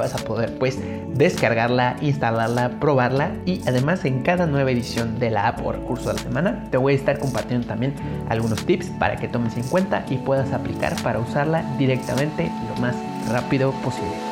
vas a poder pues descargarla, instalarla, probarla y además en cada nueva edición de la app o recurso de la semana te voy a estar compartiendo también algunos tips para que tomes en cuenta y puedas aplicar para usarla directamente lo más rápido posible.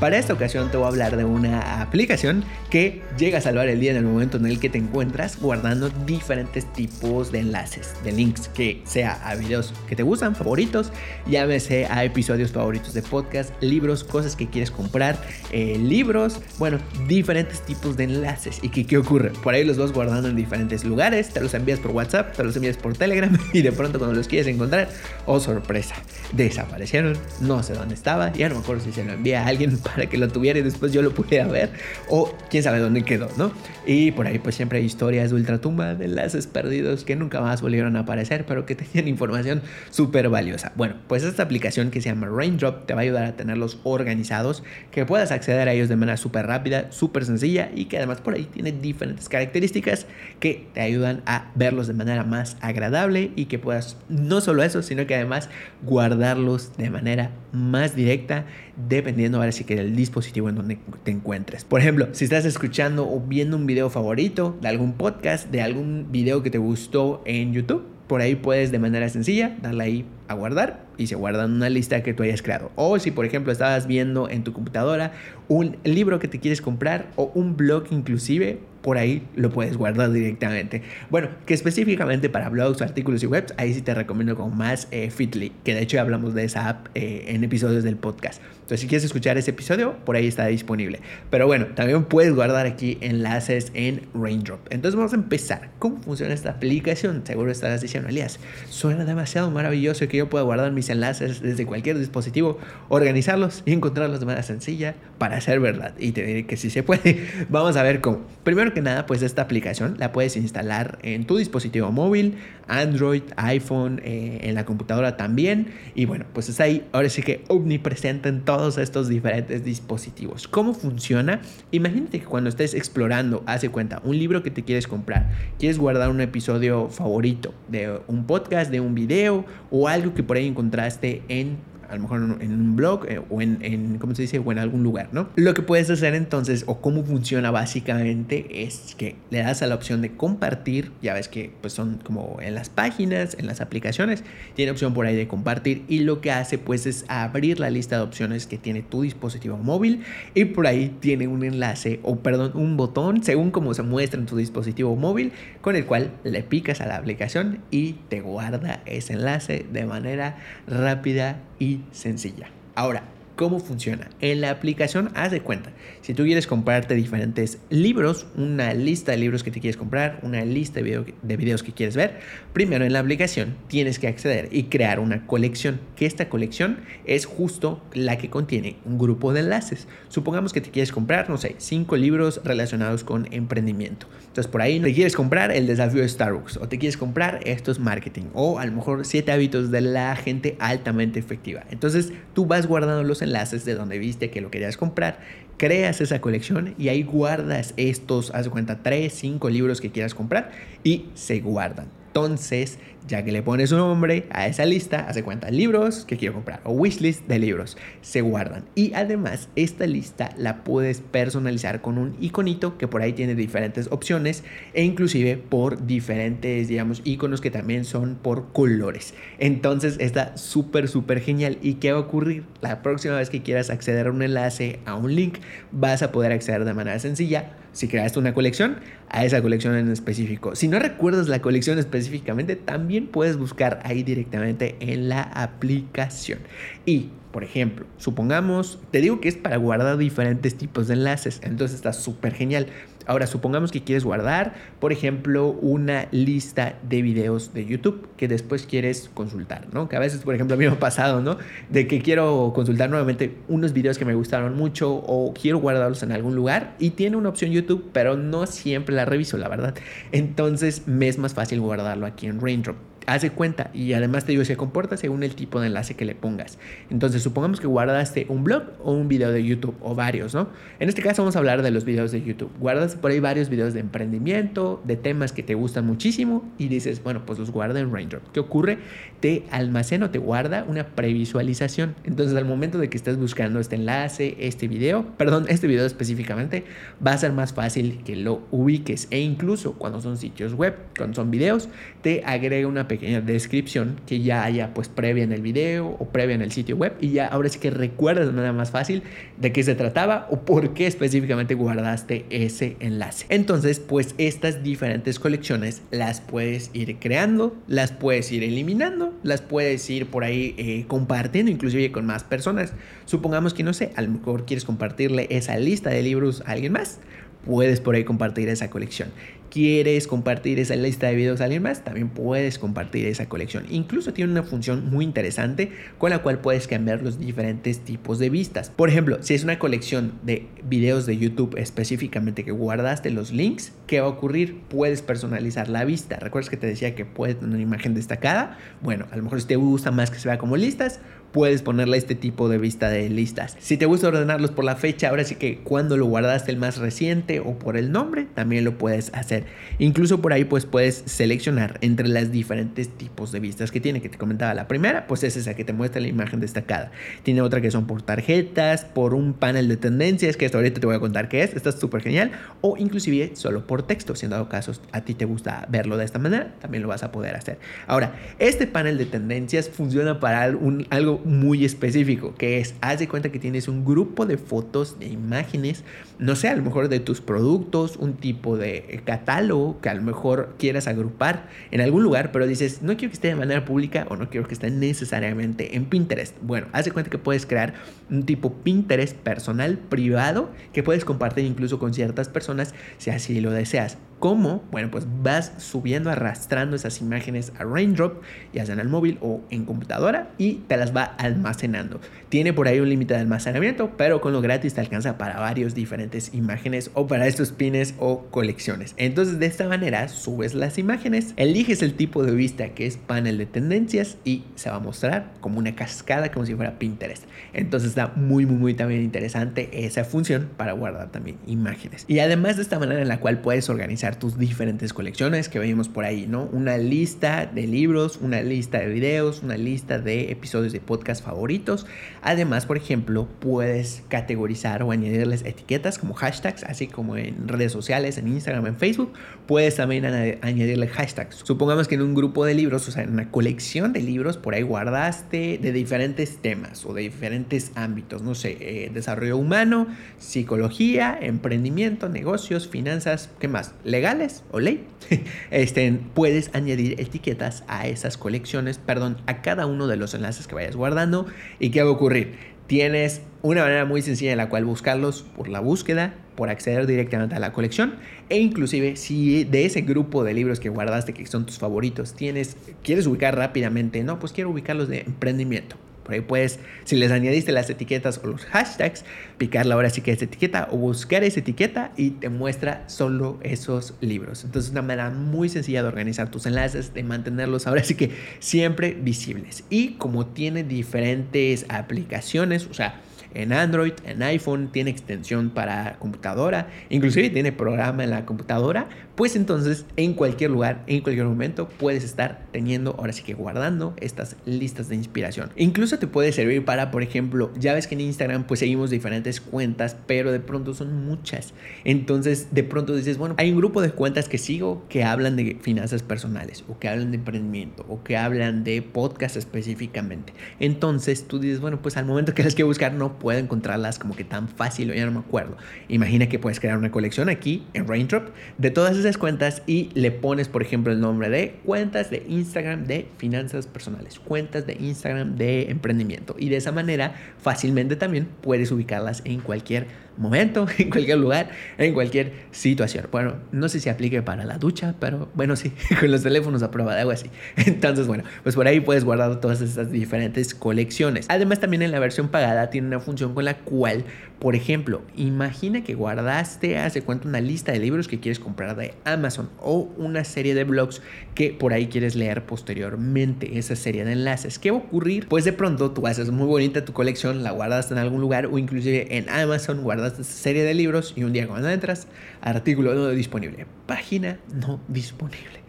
Para esta ocasión te voy a hablar de una aplicación que llega a salvar el día en el momento en el que te encuentras guardando diferentes tipos de enlaces, de links, que sea a videos que te gustan, favoritos, llámese a episodios favoritos de podcast, libros, cosas que quieres comprar, eh, libros, bueno, diferentes tipos de enlaces. ¿Y que, qué ocurre? Por ahí los vas guardando en diferentes lugares, te los envías por WhatsApp, te los envías por Telegram y de pronto cuando los quieres encontrar, oh sorpresa, desaparecieron, no sé dónde estaba, ya no me acuerdo si se lo envía a alguien para que lo tuviera y después yo lo pudiera ver. O quién sabe dónde quedó, ¿no? Y por ahí pues siempre hay historias de ultratumba, de enlaces perdidos que nunca más volvieron a aparecer, pero que tenían información súper valiosa. Bueno, pues esta aplicación que se llama Raindrop te va a ayudar a tenerlos organizados, que puedas acceder a ellos de manera súper rápida, súper sencilla y que además por ahí tiene diferentes características que te ayudan a verlos de manera más agradable y que puedas no solo eso, sino que además guardarlos de manera más directa dependiendo ahora sí que del dispositivo en donde te encuentres. Por ejemplo, si estás escuchando o viendo un video favorito de algún podcast, de algún video que te gustó en YouTube, por ahí puedes de manera sencilla darle ahí a guardar y se guarda en una lista que tú hayas creado. O si por ejemplo estabas viendo en tu computadora un libro que te quieres comprar o un blog inclusive, por ahí lo puedes guardar directamente. Bueno, que específicamente para blogs, artículos y webs, ahí sí te recomiendo con más eh, Fitly, que de hecho ya hablamos de esa app eh, en episodios del podcast. Entonces, si quieres escuchar ese episodio, por ahí está disponible. Pero bueno, también puedes guardar aquí enlaces en Raindrop. Entonces, vamos a empezar. ¿Cómo funciona esta aplicación? Seguro estarás diciendo, Elías, suena demasiado maravilloso que yo pueda guardar mis enlaces desde cualquier dispositivo, organizarlos y encontrarlos de manera sencilla para ser verdad. Y te diré que sí se puede. Vamos a ver cómo. Primero que nada, pues esta aplicación la puedes instalar en tu dispositivo móvil, Android, iPhone, eh, en la computadora también. Y bueno, pues es ahí, ahora sí que omnipresente en todos estos diferentes dispositivos. ¿Cómo funciona? Imagínate que cuando estés explorando, hace cuenta, un libro que te quieres comprar, quieres guardar un episodio favorito de un podcast, de un video o algo que por ahí encontraste en a lo mejor en un blog eh, o en, en, ¿cómo se dice? O en algún lugar, ¿no? Lo que puedes hacer entonces, o cómo funciona básicamente, es que le das a la opción de compartir, ya ves que pues son como en las páginas, en las aplicaciones, tiene opción por ahí de compartir y lo que hace pues es abrir la lista de opciones que tiene tu dispositivo móvil y por ahí tiene un enlace, o perdón, un botón, según como se muestra en tu dispositivo móvil, con el cual le picas a la aplicación y te guarda ese enlace de manera rápida y sencilla. Ahora, ¿Cómo funciona? En la aplicación, haz de cuenta, si tú quieres comprarte diferentes libros, una lista de libros que te quieres comprar, una lista de, de, videos que quieres ver, primero en la aplicación tienes que acceder y crear una colección, que esta colección es justo la que contiene un grupo de enlaces. Supongamos que te quieres comprar, no sé, cinco libros relacionados con emprendimiento. Entonces por ahí te quieres comprar el desafío de Starbucks o te quieres comprar estos marketing o a lo mejor siete hábitos de la gente altamente efectiva. Entonces tú vas guardando los enlaces de donde viste que lo querías comprar, creas esa colección y ahí guardas estos, haz de cuenta, 3, 5 libros que quieras comprar y se guardan. Entonces, ya que le pones un nombre a esa lista, hace cuenta libros que quiero comprar o wishlist de libros, se guardan. Y además, esta lista la puedes personalizar con un iconito que por ahí tiene diferentes opciones e inclusive por diferentes, digamos, iconos que también son por colores. Entonces, está súper, súper genial. ¿Y qué va a ocurrir? La próxima vez que quieras acceder a un enlace, a un link, vas a poder acceder de manera sencilla si creaste una colección, a esa colección en específico. Si no recuerdas la colección específicamente, también puedes buscar ahí directamente en la aplicación. Y, por ejemplo, supongamos, te digo que es para guardar diferentes tipos de enlaces, entonces está súper genial. Ahora, supongamos que quieres guardar, por ejemplo, una lista de videos de YouTube que después quieres consultar, ¿no? Que a veces, por ejemplo, a mí me ha pasado, ¿no? De que quiero consultar nuevamente unos videos que me gustaron mucho o quiero guardarlos en algún lugar y tiene una opción YouTube, pero no siempre la reviso, la verdad. Entonces, me es más fácil guardarlo aquí en Raindrop hace cuenta y además te digo, se comporta según el tipo de enlace que le pongas. Entonces, supongamos que guardaste un blog o un video de YouTube o varios, ¿no? En este caso vamos a hablar de los videos de YouTube. Guardas por ahí varios videos de emprendimiento, de temas que te gustan muchísimo y dices, bueno, pues los guarda en Raindrop. ¿Qué ocurre? Te almacena o te guarda una previsualización. Entonces, al momento de que estés buscando este enlace, este video, perdón, este video específicamente, va a ser más fácil que lo ubiques e incluso cuando son sitios web, cuando son videos, te agrega una pequeña pequeña descripción que ya haya pues previa en el video o previa en el sitio web y ya ahora sí que recuerdas de manera más fácil de qué se trataba o por qué específicamente guardaste ese enlace. Entonces pues estas diferentes colecciones las puedes ir creando, las puedes ir eliminando, las puedes ir por ahí eh, compartiendo inclusive con más personas. Supongamos que no sé, a lo mejor quieres compartirle esa lista de libros a alguien más puedes por ahí compartir esa colección. ¿Quieres compartir esa lista de videos a alguien más? También puedes compartir esa colección. Incluso tiene una función muy interesante con la cual puedes cambiar los diferentes tipos de vistas. Por ejemplo, si es una colección de videos de YouTube específicamente que guardaste los links, ¿qué va a ocurrir? Puedes personalizar la vista. ¿Recuerdas que te decía que puede tener una imagen destacada? Bueno, a lo mejor si te gusta más que se vea como listas, puedes ponerle este tipo de vista de listas. Si te gusta ordenarlos por la fecha, ahora sí que cuando lo guardaste el más reciente o por el nombre, también lo puedes hacer. Incluso por ahí pues puedes seleccionar entre las diferentes tipos de vistas que tiene, que te comentaba la primera, pues es esa que te muestra la imagen destacada. Tiene otra que son por tarjetas, por un panel de tendencias, que hasta ahorita te voy a contar qué es, está súper genial, o inclusive solo por texto, si en dado caso a ti te gusta verlo de esta manera, también lo vas a poder hacer. Ahora, este panel de tendencias funciona para un, algo muy específico, que es, haz de cuenta que tienes un grupo de fotos, de imágenes, no sé, a lo mejor de tus productos, un tipo de catálogo que a lo mejor quieras agrupar en algún lugar, pero dices, no quiero que esté de manera pública o no quiero que esté necesariamente en Pinterest. Bueno, haz de cuenta que puedes crear un tipo Pinterest personal, privado, que puedes compartir incluso con ciertas personas si así lo deseas. ¿Cómo? Bueno, pues vas subiendo, arrastrando esas imágenes a Raindrop, ya sea en el móvil o en computadora, y te las va almacenando. Tiene por ahí un límite de almacenamiento, pero con lo gratis te alcanza para varios diferentes imágenes o para estos pines o colecciones. Entonces, de esta manera subes las imágenes, eliges el tipo de vista que es panel de tendencias y se va a mostrar como una cascada, como si fuera Pinterest. Entonces, está muy, muy, muy también interesante esa función para guardar también imágenes. Y además de esta manera en la cual puedes organizar tus diferentes colecciones que venimos por ahí, ¿no? Una lista de libros, una lista de videos, una lista de episodios de podcast favoritos. Además, por ejemplo, puedes categorizar o añadirles etiquetas como hashtags, así como en redes sociales, en Instagram, en Facebook. Puedes también añadirle hashtags. Supongamos que en un grupo de libros, o sea, en una colección de libros, por ahí guardaste de diferentes temas o de diferentes ámbitos, no sé, eh, desarrollo humano, psicología, emprendimiento, negocios, finanzas, ¿qué más? Legales o ley, este, puedes añadir etiquetas a esas colecciones, perdón, a cada uno de los enlaces que vayas guardando. ¿Y qué va a ocurrir? Tienes una manera muy sencilla en la cual buscarlos por la búsqueda, por acceder directamente a la colección e inclusive si de ese grupo de libros que guardaste que son tus favoritos tienes quieres ubicar rápidamente, no, pues quiero ubicarlos de emprendimiento por ahí puedes, si les añadiste las etiquetas o los hashtags, picarla ahora sí que es etiqueta o buscar esa etiqueta y te muestra solo esos libros. Entonces, una manera muy sencilla de organizar tus enlaces, de mantenerlos ahora sí que siempre visibles. Y como tiene diferentes aplicaciones, o sea, en Android, en iPhone, tiene extensión para computadora, inclusive tiene programa en la computadora, pues entonces en cualquier lugar, en cualquier momento puedes estar teniendo, ahora sí que guardando estas listas de inspiración. Incluso te puede servir para, por ejemplo, ya ves que en Instagram pues seguimos diferentes cuentas, pero de pronto son muchas. Entonces de pronto dices, bueno, hay un grupo de cuentas que sigo que hablan de finanzas personales o que hablan de emprendimiento o que hablan de podcast específicamente. Entonces tú dices, bueno, pues al momento que las que buscar no puedo encontrarlas como que tan fácil o ya no me acuerdo. Imagina que puedes crear una colección aquí en Raindrop de todas esas cuentas y le pones, por ejemplo, el nombre de cuentas de Instagram de finanzas personales, cuentas de Instagram de emprendimiento. Y de esa manera fácilmente también puedes ubicarlas en cualquier momento, en cualquier lugar, en cualquier situación. Bueno, no sé si aplique para la ducha, pero bueno, sí, con los teléfonos a prueba de agua, sí. Entonces, bueno, pues por ahí puedes guardar todas estas diferentes colecciones. Además, también en la versión pagada tiene una función con la cual, por ejemplo, imagina que guardaste hace cuánto una lista de libros que quieres comprar de Amazon o una serie de blogs que por ahí quieres leer posteriormente, esa serie de enlaces. ¿Qué va a ocurrir? Pues de pronto tú haces muy bonita tu colección, la guardas en algún lugar o inclusive en Amazon guardas esta serie de libros y un día cuando entras, artículo no disponible, página no disponible.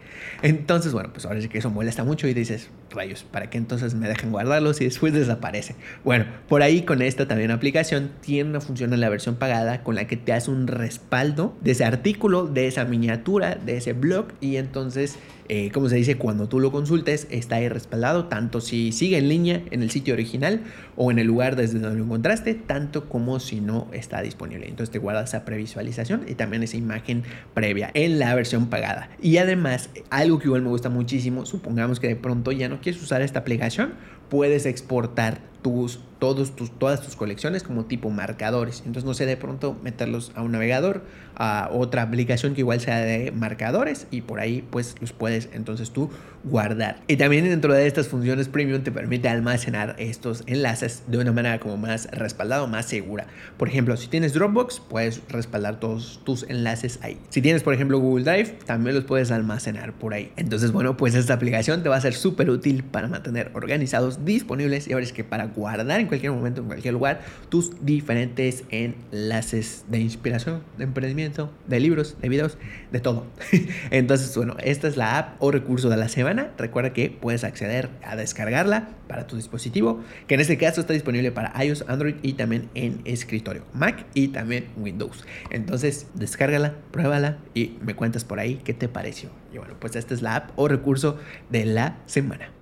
Entonces, bueno, pues ahora sí que eso molesta mucho y dices, rayos, ¿para qué entonces me dejan guardarlos y después desaparece? Bueno, por ahí con esta también aplicación tiene una función en la versión pagada con la que te hace un respaldo de ese artículo, de esa miniatura, de ese blog y entonces eh, como se dice, cuando tú lo consultes, está ahí respaldado, tanto si sigue en línea en el sitio original o en el lugar desde donde lo encontraste, tanto como si no está disponible. Entonces te guarda esa previsualización y también esa imagen previa en la versión pagada. Y además, algo que igual me gusta muchísimo, supongamos que de pronto ya quieres usar esta aplicación, puedes exportar tus, todos tus, todas tus colecciones como tipo marcadores. Entonces, no sé, de pronto meterlos a un navegador, a otra aplicación que igual sea de marcadores y por ahí pues los puedes entonces tú guardar. Y también dentro de estas funciones premium te permite almacenar estos enlaces de una manera como más respaldada o más segura. Por ejemplo, si tienes Dropbox, puedes respaldar todos tus enlaces ahí. Si tienes, por ejemplo, Google Drive, también los puedes almacenar por ahí. Entonces, bueno, pues esta aplicación te va a ser súper útil para mantener organizados, disponibles y ahora es que para guardar en cualquier momento, en cualquier lugar, tus diferentes enlaces de inspiración, de emprendimiento, de libros, de videos, de todo. Entonces, bueno, esta es la app o recurso de la semana. Recuerda que puedes acceder a descargarla para tu dispositivo, que en este caso está disponible para iOS, Android y también en escritorio, Mac y también Windows. Entonces, descárgala, pruébala y me cuentas por ahí qué te pareció. Y bueno, pues esta es la app o recurso de la semana.